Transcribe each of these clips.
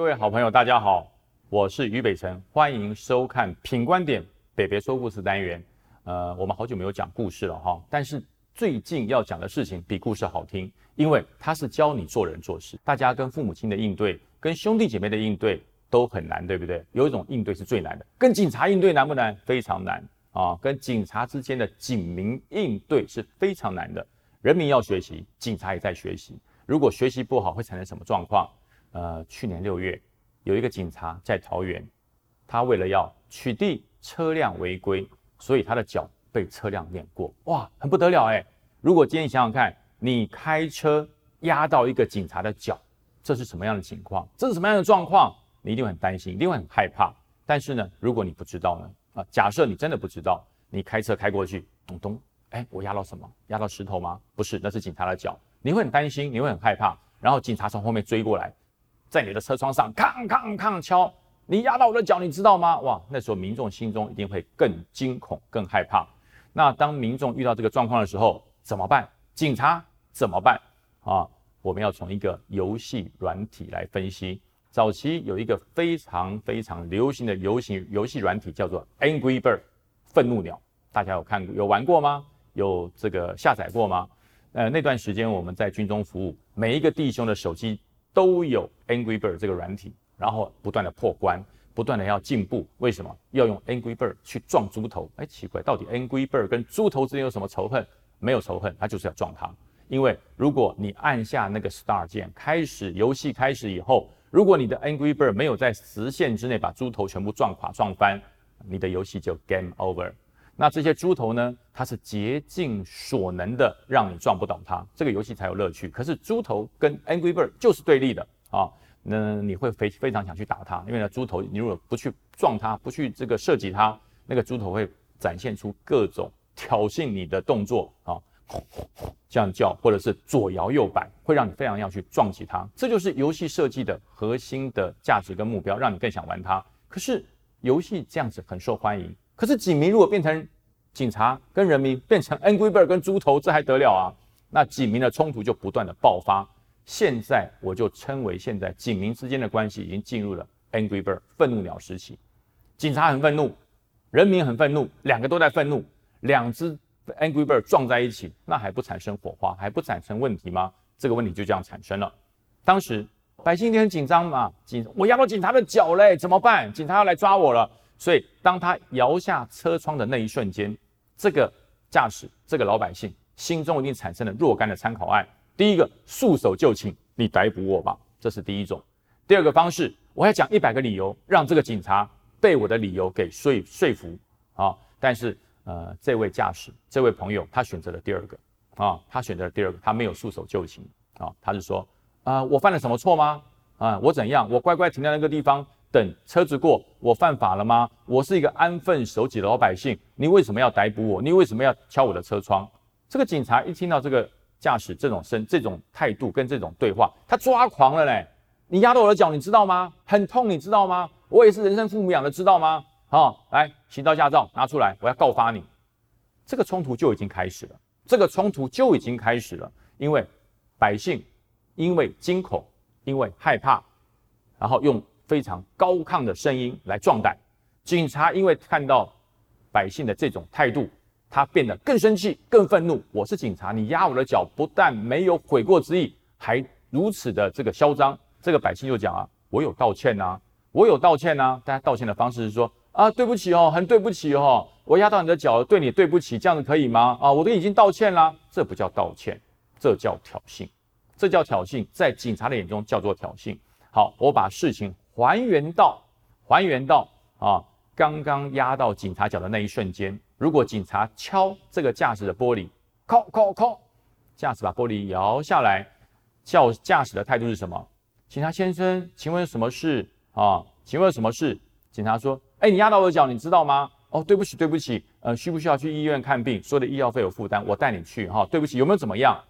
各位好朋友，大家好，我是于北辰，欢迎收看《品观点北北说故事》单元。呃，我们好久没有讲故事了哈，但是最近要讲的事情比故事好听，因为它是教你做人做事。大家跟父母亲的应对，跟兄弟姐妹的应对都很难，对不对？有一种应对是最难的，跟警察应对难不难？非常难啊！跟警察之间的警民应对是非常难的。人民要学习，警察也在学习。如果学习不好，会产生什么状况？呃，去年六月，有一个警察在桃园，他为了要取缔车辆违规，所以他的脚被车辆碾过，哇，很不得了哎！如果今天你想想看，你开车压到一个警察的脚，这是什么样的情况？这是什么样的状况？你一定会很担心，一定会很害怕。但是呢，如果你不知道呢？啊，假设你真的不知道，你开车开过去，咚咚，哎，我压到什么？压到石头吗？不是，那是警察的脚，你会很担心，你会很害怕，然后警察从后面追过来。在你的车窗上，哐哐哐敲，你压到我的脚，你知道吗？哇，那时候民众心中一定会更惊恐、更害怕。那当民众遇到这个状况的时候，怎么办？警察怎么办？啊，我们要从一个游戏软体来分析。早期有一个非常非常流行的游戏游戏软体，叫做 Angry Bird，愤怒鸟。大家有看过、有玩过吗？有这个下载过吗？呃，那段时间我们在军中服务，每一个弟兄的手机。都有 Angry Bird 这个软体，然后不断的破关，不断的要进步。为什么要用 Angry Bird 去撞猪头？哎，奇怪，到底 Angry Bird 跟猪头之间有什么仇恨？没有仇恨，他就是要撞它。因为如果你按下那个 Star 键，开始游戏开始以后，如果你的 Angry Bird 没有在时限之内把猪头全部撞垮撞翻，你的游戏就 Game Over。那这些猪头呢？它是竭尽所能的让你撞不倒它，这个游戏才有乐趣。可是猪头跟 Angry Bird 就是对立的啊，那你会非非常想去打它，因为呢，猪头你如果不去撞它，不去这个射击它，那个猪头会展现出各种挑衅你的动作啊，这样叫，或者是左摇右摆，会让你非常要去撞击它。这就是游戏设计的核心的价值跟目标，让你更想玩它。可是游戏这样子很受欢迎。可是警民如果变成警察跟人民变成 Angry Bird 跟猪头，这还得了啊？那警民的冲突就不断的爆发。现在我就称为现在警民之间的关系已经进入了 Angry Bird 愤怒鸟时期。警察很愤怒，人民很愤怒，两个都在愤怒，两只 Angry Bird 撞在一起，那还不产生火花，还不产生问题吗？这个问题就这样产生了。当时百姓一定很紧张嘛，警我压到警察的脚嘞，怎么办？警察要来抓我了。所以，当他摇下车窗的那一瞬间，这个驾驶、这个老百姓心中一定产生了若干的参考案。第一个，束手就擒，你逮捕我吧，这是第一种。第二个方式，我要讲一百个理由，让这个警察被我的理由给说说服啊。但是，呃，这位驾驶、这位朋友，他选择了第二个啊，他选择了第二个，他没有束手就擒啊，他是说，啊，我犯了什么错吗？啊，我怎样？我乖乖停在那个地方。等车子过，我犯法了吗？我是一个安分守己的老百姓，你为什么要逮捕我？你为什么要敲我的车窗？这个警察一听到这个驾驶这种声、这种态度跟这种对话，他抓狂了嘞！你压到我的脚，你知道吗？很痛，你知道吗？我也是人生父母养的，知道吗？好，来，行照驾照拿出来，我要告发你。这个冲突就已经开始了，这个冲突就已经开始了，因为百姓因为惊恐，因为害怕，然后用。非常高亢的声音来壮胆，警察因为看到百姓的这种态度，他变得更生气、更愤怒。我是警察，你压我的脚，不但没有悔过之意，还如此的这个嚣张。这个百姓就讲啊，我有道歉呐，我有道歉呐。大家道歉的方式是说啊，对不起哦，很对不起哦，我压到你的脚，对你对不起，这样子可以吗？啊，我都已经道歉啦，这不叫道歉，这叫挑衅，这叫挑衅，在警察的眼中叫做挑衅。好，我把事情。还原到，还原到啊，刚刚压到警察脚的那一瞬间，如果警察敲这个驾驶的玻璃，敲敲敲，驾驶把玻璃摇下来，叫驾驶的态度是什么？警察先生，请问什么事啊？请问什么事？警察说：哎，你压到我的脚，你知道吗？哦，对不起，对不起，呃，需不需要去医院看病？所有的医药费有负担，我带你去哈。对不起，有没有怎么样？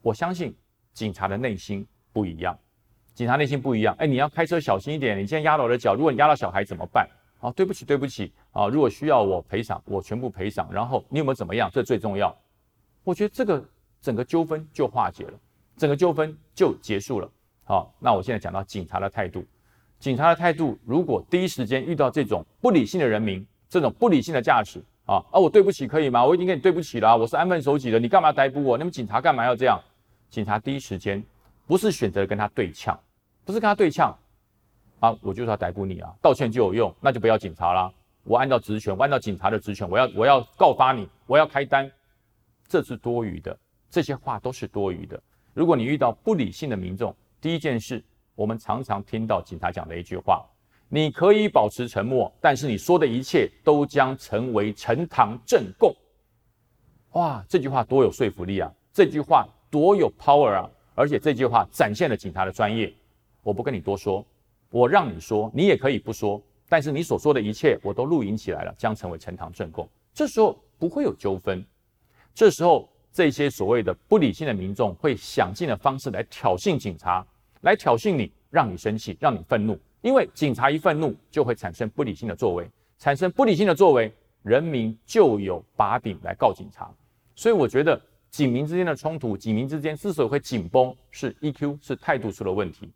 我相信警察的内心不一样。警察内心不一样，哎，你要开车小心一点。你现在压到我的脚，如果你压到小孩怎么办？啊，对不起，对不起，啊，如果需要我赔偿，我全部赔偿。然后你有没有怎么样？这最重要。我觉得这个整个纠纷就化解了，整个纠纷就结束了。好，那我现在讲到警察的态度，警察的态度，如果第一时间遇到这种不理性的人民，这种不理性的驾驶啊啊，我对不起可以吗？我已经跟你对不起了，我是安分守己的，你干嘛逮捕我？你们警察干嘛要这样？警察第一时间不是选择跟他对呛，不是跟他对呛啊，我就是要逮捕你啊，道歉就有用，那就不要警察啦。我按照职权，我按照警察的职权，我要我要告发你，我要开单，这是多余的，这些话都是多余的。如果你遇到不理性的民众，第一件事，我们常常听到警察讲的一句话：你可以保持沉默，但是你说的一切都将成为呈堂证供。哇，这句话多有说服力啊！这句话多有 power 啊！而且这句话展现了警察的专业。我不跟你多说，我让你说，你也可以不说。但是你所说的一切，我都录影起来了，将成为呈堂证供。这时候不会有纠纷。这时候这些所谓的不理性的民众会想尽的方式来挑衅警察，来挑衅你，让你生气，让你愤怒。因为警察一愤怒，就会产生不理性的作为，产生不理性的作为，人民就有把柄来告警察。所以我觉得警民之间的冲突，警民之间之所以会紧绷，是 EQ 是态度出了问题。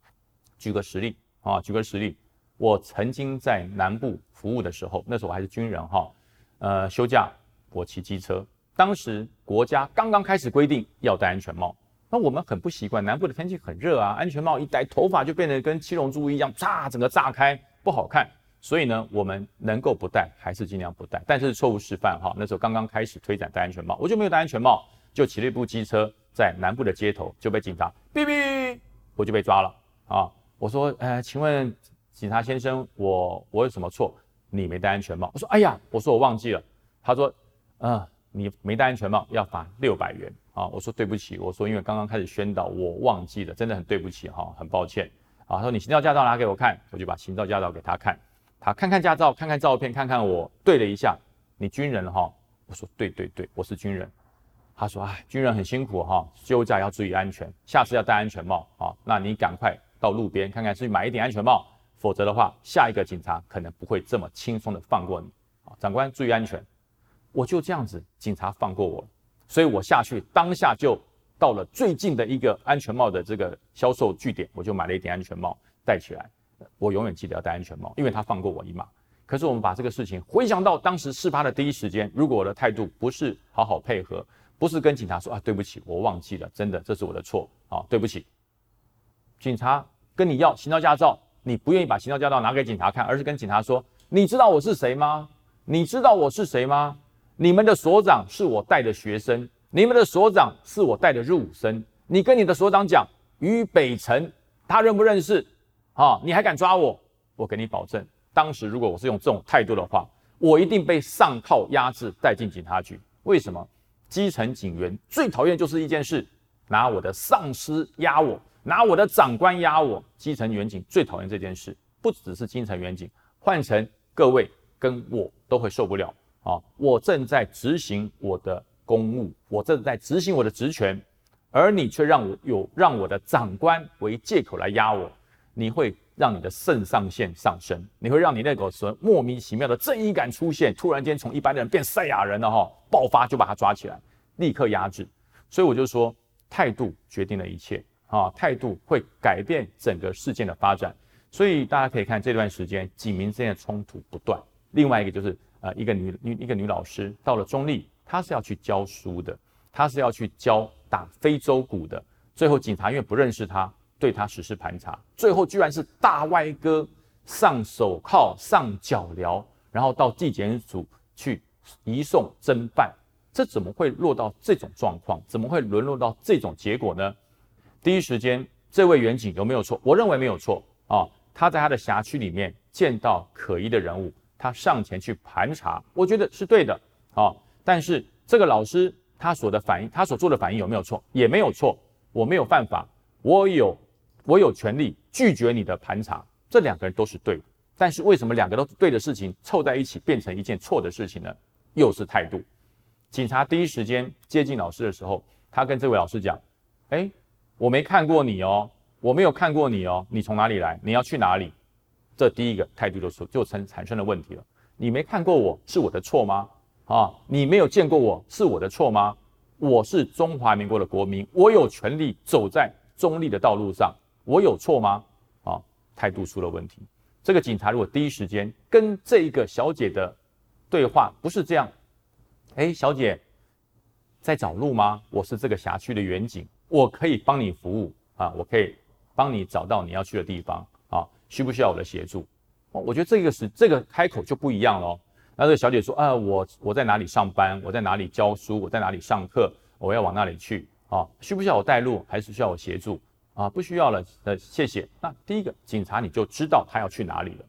举个实例啊，举个实例。我曾经在南部服务的时候，那时候我还是军人哈，呃，休假我骑机车，当时国家刚刚开始规定要戴安全帽，那我们很不习惯，南部的天气很热啊，安全帽一戴，头发就变得跟七龙珠一样，炸，整个炸开，不好看，所以呢，我们能够不戴还是尽量不戴，但是错误示范哈，那时候刚刚开始推展戴安全帽，我就没有戴安全帽，就骑了一部机车在南部的街头就被警察哔哔，我就被抓了啊，我说，呃，请问。警察先生，我我有什么错？你没戴安全帽。我说，哎呀，我说我忘记了。他说，嗯，你没戴安全帽要罚六百元啊。我说对不起，我说因为刚刚开始宣导，我忘记了，真的很对不起哈，很抱歉啊。他说你行照驾照拿给我看，我就把行照驾照给他看，他看看驾照，看看照片，看看我对了一下，你军人哈？我说对对对，我是军人。他说，哎，军人很辛苦哈，休假要注意安全，下次要戴安全帽啊。那你赶快到路边看看，去买一顶安全帽。否则的话，下一个警察可能不会这么轻松的放过你啊！长官注意安全，我就这样子，警察放过我，所以我下去当下就到了最近的一个安全帽的这个销售据点，我就买了一顶安全帽戴起来。我永远记得要戴安全帽，因为他放过我一马。可是我们把这个事情回想到当时事发的第一时间，如果我的态度不是好好配合，不是跟警察说啊对不起，我忘记了，真的这是我的错啊，对不起。警察跟你要行照驾照。你不愿意把行照驾照拿给警察看，而是跟警察说：“你知道我是谁吗？你知道我是谁吗？你们的所长是我带的学生，你们的所长是我带的入伍生。你跟你的所长讲，于北辰，他认不认识？啊，你还敢抓我？我给你保证，当时如果我是用这种态度的话，我一定被上铐压制，带进警察局。为什么？基层警员最讨厌就是一件事，拿我的上司压我。”拿我的长官压我，基层员警最讨厌这件事，不只是基层员警，换成各位跟我都会受不了啊！我正在执行我的公务，我正在执行我的职权，而你却让我有让我的长官为借口来压我，你会让你的肾上腺上升，你会让你那个什么莫名其妙的正义感出现，突然间从一般的人变赛亚人了哈，爆发就把他抓起来，立刻压制。所以我就说，态度决定了一切。啊，态度会改变整个事件的发展，所以大家可以看这段时间警民之间的冲突不断。另外一个就是，呃，一个女女一个女老师到了中立，她是要去教书的，她是要去教打非洲鼓的。最后警察因为不认识她，对她实施盘查，最后居然是大歪哥上手铐、上脚镣，然后到纪检署去移送侦办。这怎么会落到这种状况？怎么会沦落到这种结果呢？第一时间，这位远警有没有错？我认为没有错啊。他在他的辖区里面见到可疑的人物，他上前去盘查，我觉得是对的啊。但是这个老师他所的反应，他所做的反应有没有错？也没有错。我没有犯法，我有我有权利拒绝你的盘查。这两个人都是对的，但是为什么两个都对的事情凑在一起变成一件错的事情呢？又是态度。警察第一时间接近老师的时候，他跟这位老师讲：“哎。”我没看过你哦，我没有看过你哦，你从哪里来？你要去哪里？这第一个态度就出就成产生了问题了。你没看过我是我的错吗？啊，你没有见过我是我的错吗？我是中华民国的国民，我有权利走在中立的道路上，我有错吗？啊，态度出了问题。这个警察如果第一时间跟这一个小姐的对话不是这样，哎，小姐在找路吗？我是这个辖区的远警，我可以帮你服务啊，我可以帮你找到你要去的地方啊，需不需要我的协助？我觉得这个是这个开口就不一样喽。那这个小姐说啊，我我在哪里上班？我在哪里教书？我在哪里上课？我要往那里去啊？需不需要我带路？还是需要我协助？啊，不需要了，呃，谢谢。那第一个警察你就知道他要去哪里了，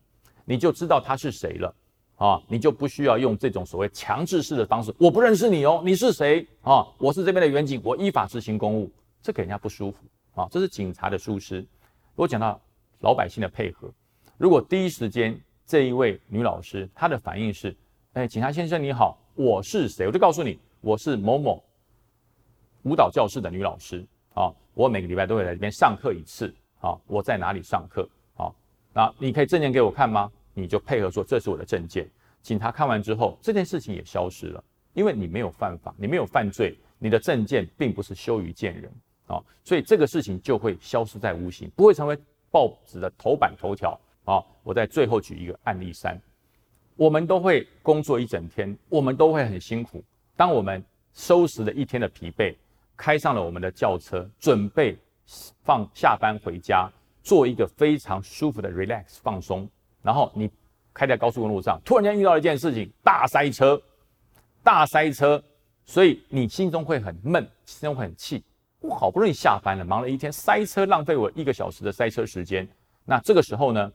你就知道他是谁了，啊，你就不需要用这种所谓强制式的方式。我不认识你哦，你是谁啊？我是这边的远警，我依法执行公务，这给人家不舒服啊。这是警察的疏失。如果讲到老百姓的配合，如果第一时间这一位女老师她的反应是，哎，警察先生你好，我是谁？我就告诉你，我是某某舞蹈教室的女老师。啊，我每个礼拜都会来这边上课一次。啊，我在哪里上课？啊，那你可以证件给我看吗？你就配合说这是我的证件。警察看完之后，这件事情也消失了，因为你没有犯法，你没有犯罪，你的证件并不是羞于见人。啊，所以这个事情就会消失在无形，不会成为报纸的头版头条。啊，我在最后举一个案例三，我们都会工作一整天，我们都会很辛苦，当我们收拾了一天的疲惫。开上了我们的轿车，准备放下班回家，做一个非常舒服的 relax 放松。然后你开在高速公路上，突然间遇到一件事情，大塞车，大塞车，所以你心中会很闷，心中会很气。我好不容易下班了，忙了一天，塞车浪费我一个小时的塞车时间。那这个时候呢，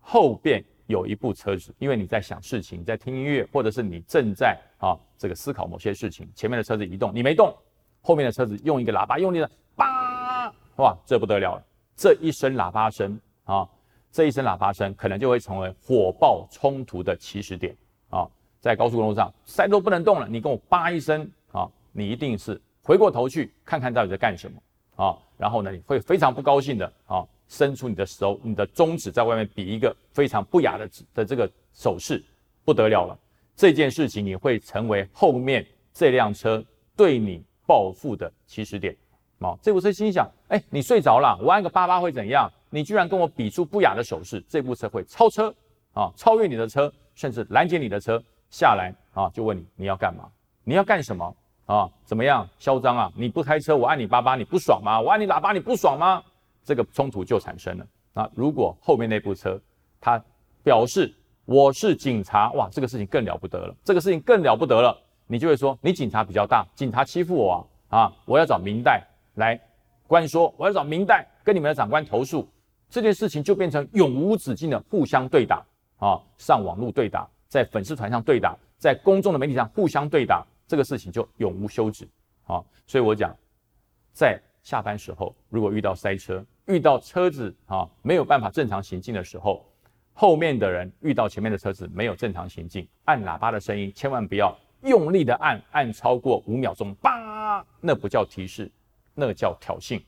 后边有一部车子，因为你在想事情，在听音乐，或者是你正在啊这个思考某些事情，前面的车子移动，你没动。后面的车子用一个喇叭用力的叭，哇，这不得了了！这一声喇叭声啊，这一声喇叭声可能就会成为火爆冲突的起始点啊！在高速公路上塞都不能动了，你跟我叭一声啊，你一定是回过头去看看到底在干什么啊！然后呢，你会非常不高兴的啊，伸出你的手，你的中指在外面比一个非常不雅的的这个手势，不得了了！这件事情你会成为后面这辆车对你。报复的起始点，啊，这部车心想，哎，你睡着了，我按个八八会怎样？你居然跟我比出不雅的手势，这部车会超车，啊，超越你的车，甚至拦截你的车下来，啊，就问你你要干嘛？你要干什么？啊，怎么样？嚣张啊？你不开车，我按你叭叭，你不爽吗？我按你喇叭，你不爽吗？这个冲突就产生了。啊，如果后面那部车，他表示我是警察，哇，这个事情更了不得了，这个事情更了不得了。你就会说，你警察比较大，警察欺负我啊啊！我要找明代来关说，我要找明代跟你们的长官投诉，这件事情就变成永无止境的互相对打啊！上网络对打，在粉丝团上对打，在公众的媒体上互相对打，这个事情就永无休止啊！所以我讲，在下班时候，如果遇到塞车，遇到车子啊没有办法正常行进的时候，后面的人遇到前面的车子没有正常行进，按喇叭的声音千万不要。用力的按按超过五秒钟，叭，那不叫提示，那叫挑衅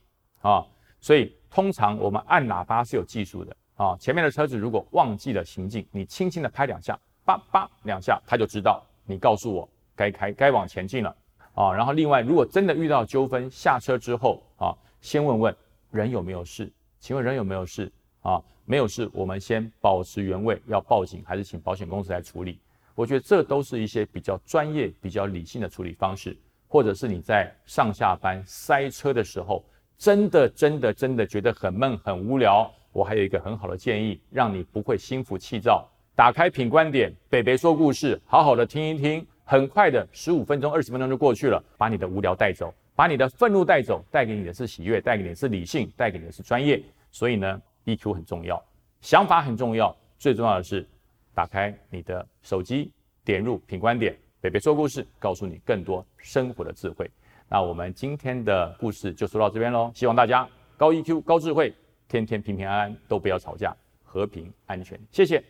啊！所以通常我们按喇叭是有技术的啊。前面的车子如果忘记了行进，你轻轻的拍两下，叭叭两下，他就知道你告诉我该开该往前进了啊。然后另外，如果真的遇到纠纷，下车之后啊，先问问人有没有事，请问人有没有事啊？没有事，我们先保持原位，要报警还是请保险公司来处理？我觉得这都是一些比较专业、比较理性的处理方式，或者是你在上下班塞车的时候，真的、真的、真的觉得很闷、很无聊。我还有一个很好的建议，让你不会心浮气躁。打开品观点，北北说故事，好好的听一听。很快的，十五分钟、二十分钟就过去了，把你的无聊带走，把你的愤怒带走，带给你的是喜悦，带给你的是理性，带给你的是专业。所以呢，EQ 很重要，想法很重要，最重要的是。打开你的手机，点入品观点，北北说故事，告诉你更多生活的智慧。那我们今天的故事就说到这边喽。希望大家高 EQ、高智慧，天天平平安安，都不要吵架，和平安全。谢谢。